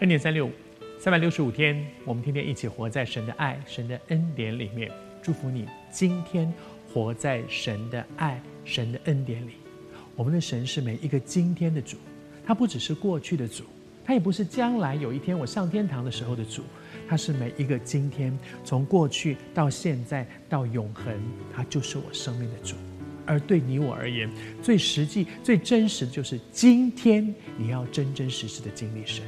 恩典三六五，三百六十五天，我们天天一起活在神的爱、神的恩典里面。祝福你今天活在神的爱、神的恩典里。我们的神是每一个今天的主，他不只是过去的主，他也不是将来有一天我上天堂的时候的主，他是每一个今天，从过去到现在到永恒，他就是我生命的主。而对你我而言，最实际、最真实的就是今天你要真真实实的经历神。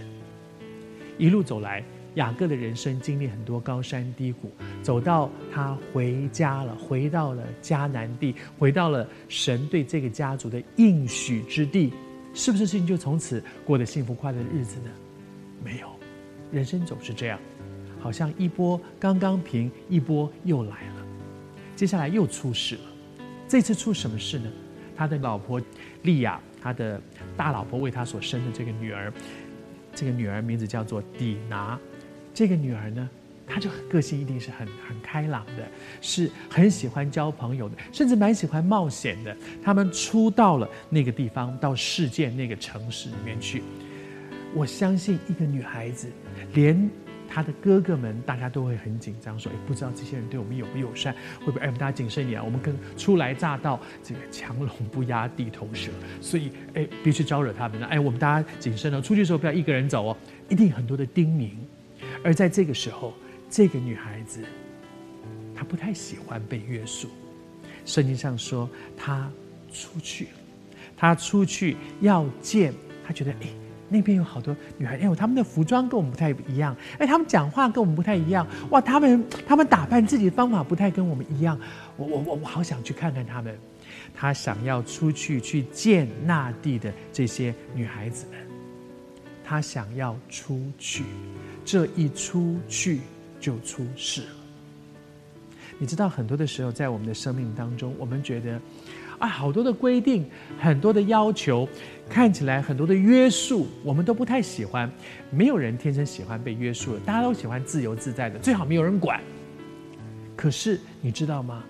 一路走来，雅各的人生经历很多高山低谷，走到他回家了，回到了迦南地，回到了神对这个家族的应许之地，是不是事情就从此过得幸福快乐的日子呢？没有，人生总是这样，好像一波刚刚平，一波又来了，接下来又出事了。这次出什么事呢？他的老婆利亚，他的大老婆为他所生的这个女儿，这个女儿名字叫做迪拿。这个女儿呢，她就个性一定是很很开朗的，是很喜欢交朋友的，甚至蛮喜欢冒险的。他们出到了那个地方，到世界那个城市里面去。我相信一个女孩子，连。他的哥哥们，大家都会很紧张，说：“哎，不知道这些人对我们友不友善，会不会？哎，我们大家谨慎一点！我们跟初来乍到，这个强龙不压地头蛇，所以哎，别去招惹他们了。哎，我们大家谨慎哦，出去的时候不要一个人走哦，一定很多的叮咛。而在这个时候，这个女孩子，她不太喜欢被约束。圣经上说，她出去，她出去要见，她觉得哎。”那边有好多女孩，哎呦，他们的服装跟我们不太一样，哎，他们讲话跟我们不太一样，哇，他们他们打扮自己的方法不太跟我们一样，我我我我好想去看看他们，他想要出去去见那地的这些女孩子们，他想要出去，这一出去就出事了。你知道，很多的时候在我们的生命当中，我们觉得。啊，好多的规定，很多的要求，看起来很多的约束，我们都不太喜欢。没有人天生喜欢被约束的，大家都喜欢自由自在的，最好没有人管。可是你知道吗？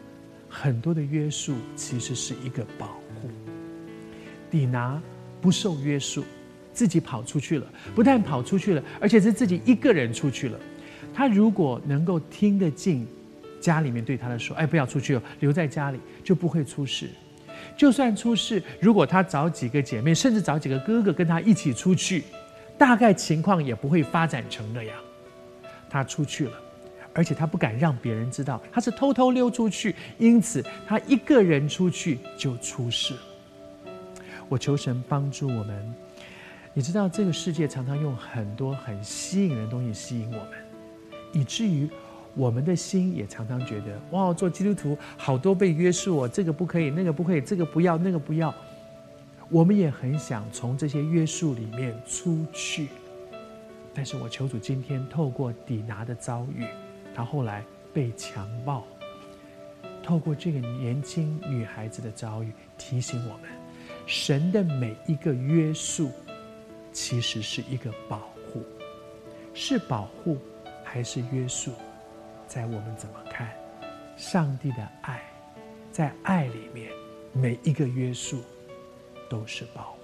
很多的约束其实是一个保护。底拿不受约束，自己跑出去了，不但跑出去了，而且是自己一个人出去了。他如果能够听得进家里面对他的说：“哎，不要出去哦，留在家里，就不会出事。”就算出事，如果他找几个姐妹，甚至找几个哥哥跟他一起出去，大概情况也不会发展成那样。他出去了，而且他不敢让别人知道，他是偷偷溜出去，因此他一个人出去就出事了。我求神帮助我们。你知道这个世界常常用很多很吸引人的东西吸引我们，以至于。我们的心也常常觉得，哇，做基督徒好多被约束哦，这个不可以，那个不可以，这个不要，那个不要。我们也很想从这些约束里面出去，但是我求主今天透过底拿的遭遇，他后来被强暴，透过这个年轻女孩子的遭遇，提醒我们，神的每一个约束，其实是一个保护，是保护还是约束？在我们怎么看，上帝的爱，在爱里面，每一个约束都是宝。